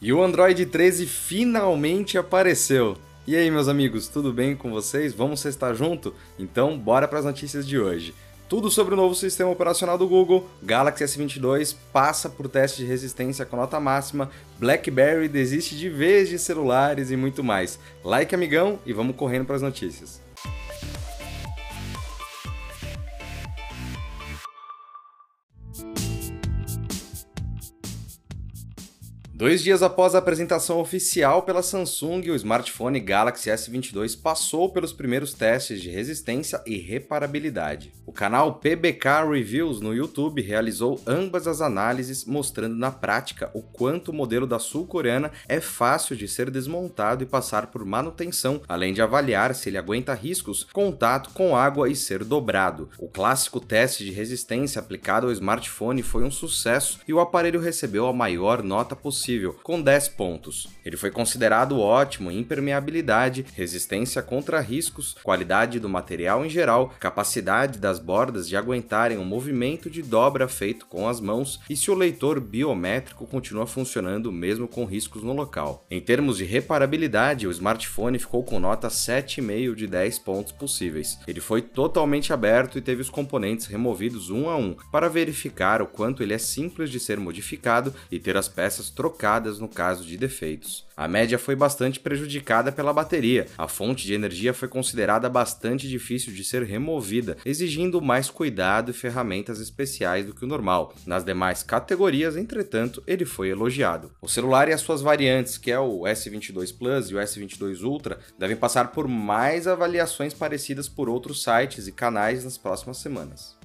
E o Android 13 finalmente apareceu. E aí, meus amigos, tudo bem com vocês? Vamos estar junto? Então, bora para as notícias de hoje. Tudo sobre o novo sistema operacional do Google, Galaxy S22 passa por teste de resistência com nota máxima, BlackBerry desiste de vez de celulares e muito mais. Like, amigão, e vamos correndo para as notícias. Dois dias após a apresentação oficial pela Samsung, o smartphone Galaxy S22 passou pelos primeiros testes de resistência e reparabilidade. O canal PBK Reviews no YouTube realizou ambas as análises, mostrando na prática o quanto o modelo da sul-coreana é fácil de ser desmontado e passar por manutenção, além de avaliar se ele aguenta riscos, contato com água e ser dobrado. O clássico teste de resistência aplicado ao smartphone foi um sucesso e o aparelho recebeu a maior nota possível possível, com 10 pontos. Ele foi considerado ótimo em impermeabilidade, resistência contra riscos, qualidade do material em geral, capacidade das bordas de aguentarem o um movimento de dobra feito com as mãos e se o leitor biométrico continua funcionando mesmo com riscos no local. Em termos de reparabilidade, o smartphone ficou com nota 7,5 de 10 pontos possíveis. Ele foi totalmente aberto e teve os componentes removidos um a um para verificar o quanto ele é simples de ser modificado e ter as peças trocadas trocadas no caso de defeitos. A média foi bastante prejudicada pela bateria. A fonte de energia foi considerada bastante difícil de ser removida, exigindo mais cuidado e ferramentas especiais do que o normal. Nas demais categorias, entretanto, ele foi elogiado. O celular e as suas variantes, que é o S22 Plus e o S22 Ultra, devem passar por mais avaliações parecidas por outros sites e canais nas próximas semanas.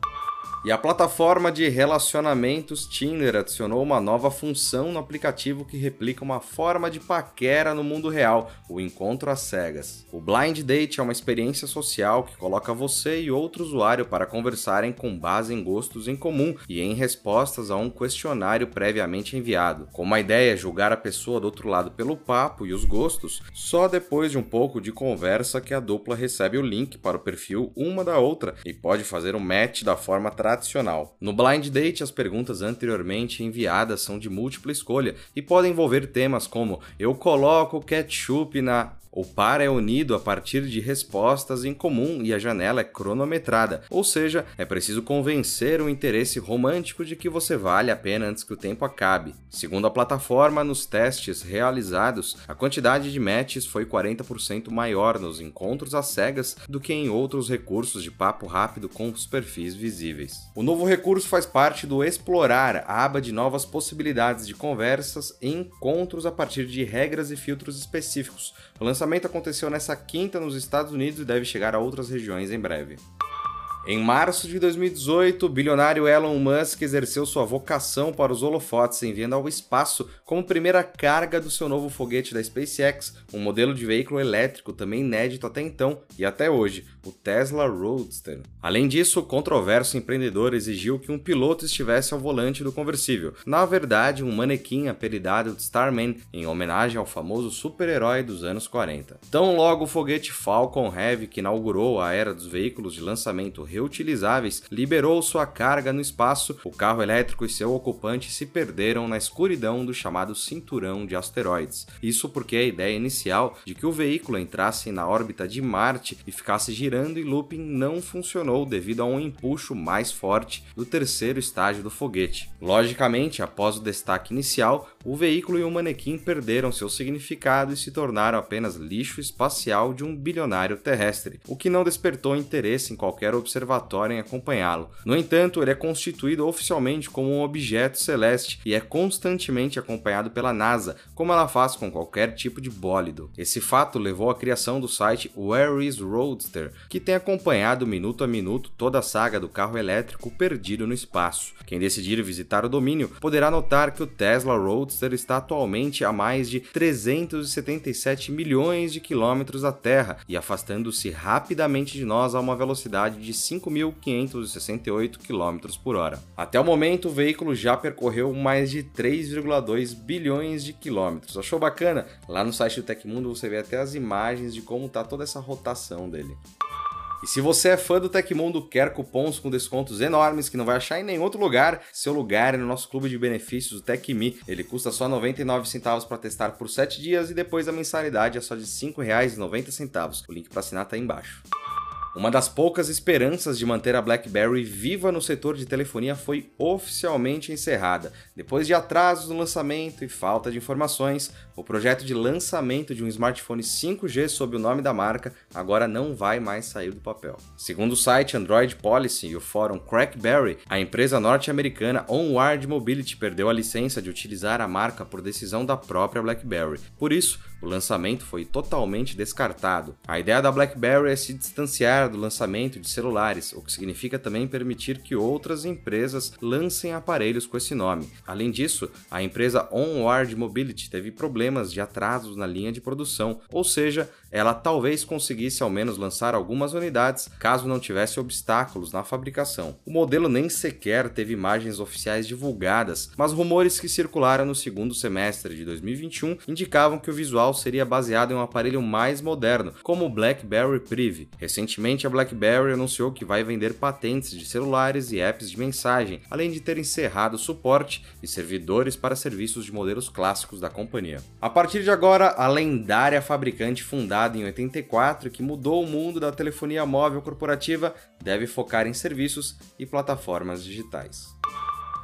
E a plataforma de relacionamentos Tinder adicionou uma nova função no aplicativo que replica uma forma de paquera no mundo real, o encontro às cegas. O Blind Date é uma experiência social que coloca você e outro usuário para conversarem com base em gostos em comum e em respostas a um questionário previamente enviado. Como a ideia é julgar a pessoa do outro lado pelo papo e os gostos, só depois de um pouco de conversa que a dupla recebe o link para o perfil uma da outra e pode fazer um match da forma tradicional tradicional. No Blind Date, as perguntas anteriormente enviadas são de múltipla escolha e podem envolver temas como eu coloco ketchup na o par é unido a partir de respostas em comum e a janela é cronometrada, ou seja, é preciso convencer o interesse romântico de que você vale a pena antes que o tempo acabe. Segundo a plataforma, nos testes realizados, a quantidade de matches foi 40% maior nos encontros às cegas do que em outros recursos de papo rápido com os perfis visíveis. O novo recurso faz parte do Explorar, a aba de novas possibilidades de conversas e encontros a partir de regras e filtros específicos. Lançamento aconteceu nessa quinta nos Estados Unidos e deve chegar a outras regiões em breve. Em março de 2018, o bilionário Elon Musk exerceu sua vocação para os holofotes, enviando ao espaço como primeira carga do seu novo foguete da SpaceX, um modelo de veículo elétrico também inédito até então e até hoje, o Tesla Roadster. Além disso, o controverso empreendedor exigiu que um piloto estivesse ao volante do conversível, na verdade, um manequim apelidado de Starman, em homenagem ao famoso super-herói dos anos 40. Tão logo o foguete Falcon Heavy, que inaugurou a era dos veículos de lançamento reutilizáveis, liberou sua carga no espaço, o carro elétrico e seu ocupante se perderam na escuridão do chamado cinturão de asteroides. Isso porque a ideia inicial de que o veículo entrasse na órbita de Marte e ficasse girando em looping não funcionou devido a um empuxo mais forte do terceiro estágio do foguete. Logicamente, após o destaque inicial, o veículo e o manequim perderam seu significado e se tornaram apenas lixo espacial de um bilionário terrestre, o que não despertou interesse em qualquer observatório em acompanhá-lo. No entanto, ele é constituído oficialmente como um objeto celeste e é constantemente acompanhado pela NASA, como ela faz com qualquer tipo de bólido. Esse fato levou à criação do site Where is Roadster, que tem acompanhado minuto a minuto toda a saga do carro elétrico perdido no espaço. Quem decidir visitar o domínio poderá notar que o Tesla Roadster está atualmente a mais de 377 milhões de quilômetros da Terra e afastando-se rapidamente de nós a uma velocidade de 5.568 km por hora. Até o momento, o veículo já percorreu mais de 3,2 bilhões de quilômetros. Achou bacana? Lá no site do Tecmundo você vê até as imagens de como está toda essa rotação dele. E se você é fã do Tecmundo, quer cupons com descontos enormes que não vai achar em nenhum outro lugar, seu lugar é no nosso clube de benefícios, o TecMe. Ele custa só 99 centavos para testar por 7 dias e depois a mensalidade é só de R$ 5,90. O link para assinar está aí embaixo. Uma das poucas esperanças de manter a BlackBerry viva no setor de telefonia foi oficialmente encerrada. Depois de atrasos no lançamento e falta de informações, o projeto de lançamento de um smartphone 5G sob o nome da marca agora não vai mais sair do papel. Segundo o site Android Policy e o fórum Crackberry, a empresa norte-americana Onward Mobility perdeu a licença de utilizar a marca por decisão da própria BlackBerry. Por isso, o lançamento foi totalmente descartado. A ideia da BlackBerry é se distanciar do lançamento de celulares, o que significa também permitir que outras empresas lancem aparelhos com esse nome. Além disso, a empresa Onward Mobility teve problemas de atrasos na linha de produção, ou seja, ela talvez conseguisse ao menos lançar algumas unidades caso não tivesse obstáculos na fabricação. O modelo nem sequer teve imagens oficiais divulgadas, mas rumores que circularam no segundo semestre de 2021 indicavam que o visual seria baseado em um aparelho mais moderno, como o BlackBerry Priv. Recentemente, a BlackBerry anunciou que vai vender patentes de celulares e apps de mensagem, além de ter encerrado suporte e servidores para serviços de modelos clássicos da companhia. A partir de agora, a lendária fabricante fundada em 84 que mudou o mundo da telefonia móvel corporativa, deve focar em serviços e plataformas digitais.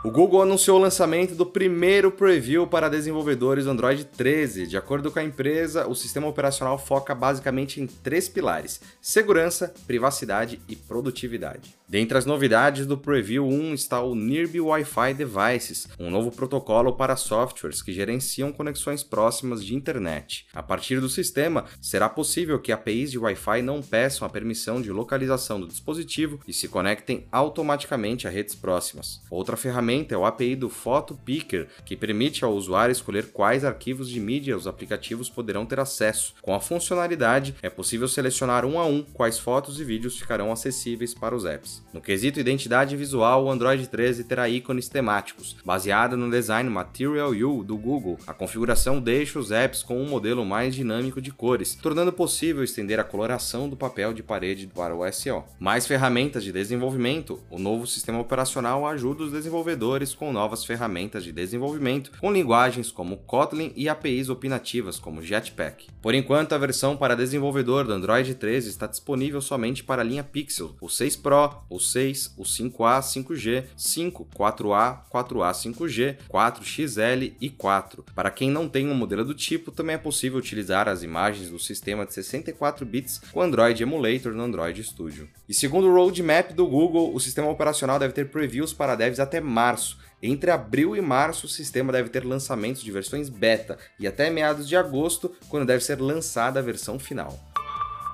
O Google anunciou o lançamento do primeiro preview para desenvolvedores do Android 13. De acordo com a empresa, o sistema operacional foca basicamente em três pilares: segurança, privacidade e produtividade. Dentre as novidades do Preview 1 está o Nearby Wi-Fi Devices, um novo protocolo para softwares que gerenciam conexões próximas de internet. A partir do sistema, será possível que APIs de Wi-Fi não peçam a permissão de localização do dispositivo e se conectem automaticamente a redes próximas. Outra ferramenta é o API do Photo Picker, que permite ao usuário escolher quais arquivos de mídia os aplicativos poderão ter acesso. Com a funcionalidade, é possível selecionar um a um quais fotos e vídeos ficarão acessíveis para os apps. No quesito identidade visual, o Android 13 terá ícones temáticos, baseado no design Material U do Google. A configuração deixa os apps com um modelo mais dinâmico de cores, tornando possível estender a coloração do papel de parede para o SO. Mais ferramentas de desenvolvimento, o novo sistema operacional ajuda os desenvolvedores com novas ferramentas de desenvolvimento, com linguagens como Kotlin e APIs opinativas como Jetpack. Por enquanto, a versão para desenvolvedor do Android 13 está disponível somente para a linha Pixel, o 6 Pro, o 6, o 5A 5G, 5, 4A, 4A 5G, 4XL e 4. Para quem não tem um modelo do tipo, também é possível utilizar as imagens do sistema de 64 bits com Android Emulator no Android Studio. E segundo o roadmap do Google, o sistema operacional deve ter previews para devs até março. Entre abril e março, o sistema deve ter lançamentos de versões beta e até meados de agosto, quando deve ser lançada a versão final.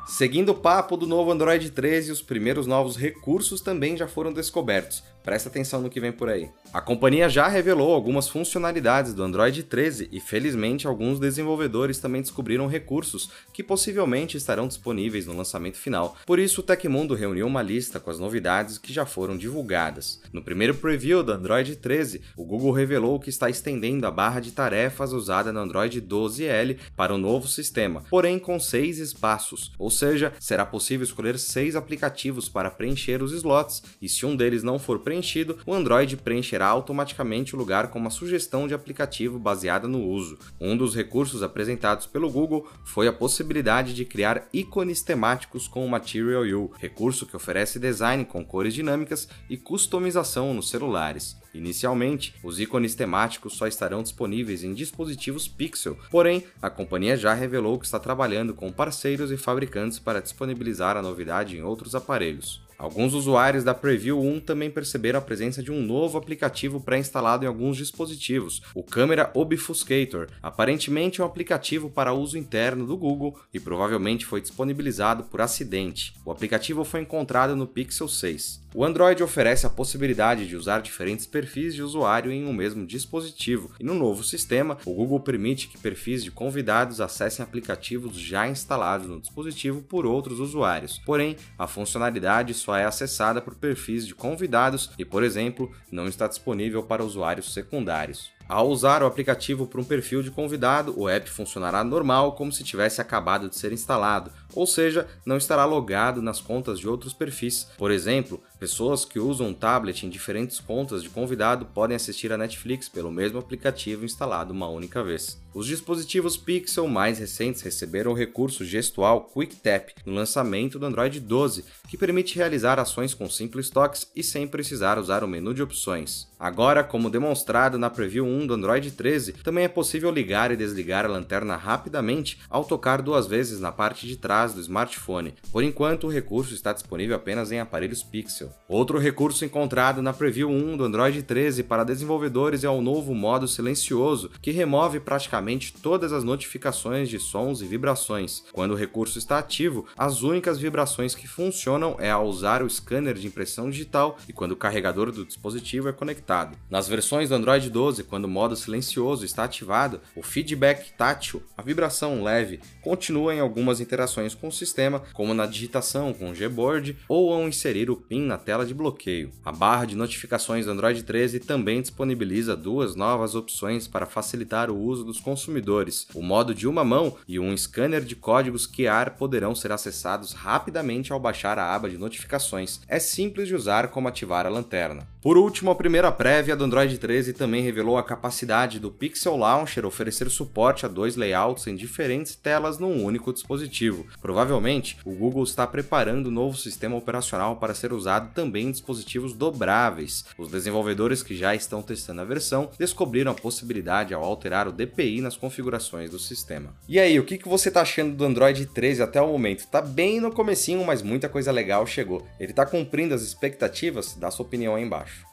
Seguindo o papo do novo Android 13, os primeiros novos recursos também já foram descobertos. Presta atenção no que vem por aí. A companhia já revelou algumas funcionalidades do Android 13 e, felizmente, alguns desenvolvedores também descobriram recursos que possivelmente estarão disponíveis no lançamento final. Por isso, o Tecmundo reuniu uma lista com as novidades que já foram divulgadas. No primeiro preview do Android 13, o Google revelou que está estendendo a barra de tarefas usada no Android 12L para o novo sistema, porém com seis espaços, ou seja, será possível escolher seis aplicativos para preencher os slots, e se um deles não for preenchido, o Android preencherá automaticamente o lugar com uma sugestão de aplicativo baseada no uso. Um dos recursos apresentados pelo Google foi a possibilidade de criar ícones temáticos com o Material U, recurso que oferece design com cores dinâmicas e customização nos celulares. Inicialmente, os ícones temáticos só estarão disponíveis em dispositivos Pixel, porém, a companhia já revelou que está trabalhando com parceiros e fabricantes para disponibilizar a novidade em outros aparelhos. Alguns usuários da Preview 1 também perceberam a presença de um novo aplicativo pré-instalado em alguns dispositivos, o Camera Obfuscator. Aparentemente é um aplicativo para uso interno do Google e provavelmente foi disponibilizado por acidente. O aplicativo foi encontrado no Pixel 6. O Android oferece a possibilidade de usar diferentes perfis de usuário em um mesmo dispositivo, e no novo sistema, o Google permite que perfis de convidados acessem aplicativos já instalados no dispositivo por outros usuários. Porém, a funcionalidade só é acessada por perfis de convidados e, por exemplo, não está disponível para usuários secundários. Ao usar o aplicativo para um perfil de convidado, o app funcionará normal como se tivesse acabado de ser instalado, ou seja, não estará logado nas contas de outros perfis. Por exemplo, pessoas que usam um tablet em diferentes contas de convidado podem assistir a Netflix pelo mesmo aplicativo instalado uma única vez. Os dispositivos Pixel mais recentes receberam o recurso gestual QuickTap no lançamento do Android 12, que permite realizar ações com simples toques e sem precisar usar o menu de opções. Agora, como demonstrado na Preview 1 do Android 13, também é possível ligar e desligar a lanterna rapidamente ao tocar duas vezes na parte de trás do smartphone. Por enquanto, o recurso está disponível apenas em aparelhos Pixel. Outro recurso encontrado na Preview 1 do Android 13 para desenvolvedores é o novo modo silencioso, que remove praticamente todas as notificações de sons e vibrações. Quando o recurso está ativo, as únicas vibrações que funcionam é ao usar o scanner de impressão digital e quando o carregador do dispositivo é conectado. Nas versões do Android 12, quando o modo silencioso está ativado, o feedback tátil, a vibração leve, continua em algumas interações com o sistema, como na digitação com o Gboard ou ao inserir o PIN na tela de bloqueio. A barra de notificações do Android 13 também disponibiliza duas novas opções para facilitar o uso dos consumidores. O modo de uma mão e um scanner de códigos QR poderão ser acessados rapidamente ao baixar a aba de notificações. É simples de usar como ativar a lanterna. Por último, a primeira prévia do Android 13 também revelou a capacidade do Pixel Launcher oferecer suporte a dois layouts em diferentes telas num único dispositivo. Provavelmente, o Google está preparando um novo sistema operacional para ser usado também em dispositivos dobráveis. Os desenvolvedores que já estão testando a versão descobriram a possibilidade ao alterar o DPI nas configurações do sistema. E aí, o que você está achando do Android 13 até o momento? Tá bem no comecinho, mas muita coisa legal chegou. Ele está cumprindo as expectativas? Dá sua opinião aí embaixo.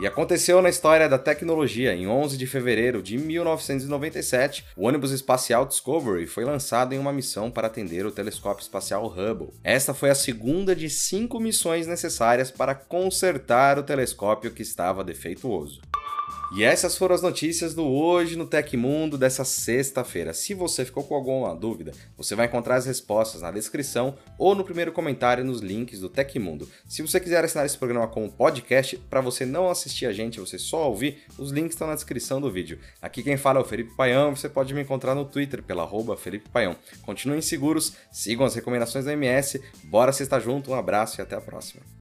E aconteceu na história da tecnologia. Em 11 de fevereiro de 1997, o ônibus espacial Discovery foi lançado em uma missão para atender o telescópio espacial Hubble. Esta foi a segunda de cinco missões necessárias para consertar o telescópio que estava defeituoso. E essas foram as notícias do Hoje no Tecmundo dessa sexta-feira. Se você ficou com alguma dúvida, você vai encontrar as respostas na descrição ou no primeiro comentário nos links do Tecmundo. Se você quiser assinar esse programa como podcast, para você não assistir a gente, você só ouvir, os links estão na descrição do vídeo. Aqui quem fala é o Felipe Paião, você pode me encontrar no Twitter pela arroba Felipe Paião. Continuem seguros, sigam as recomendações da MS, bora sexta junto, um abraço e até a próxima.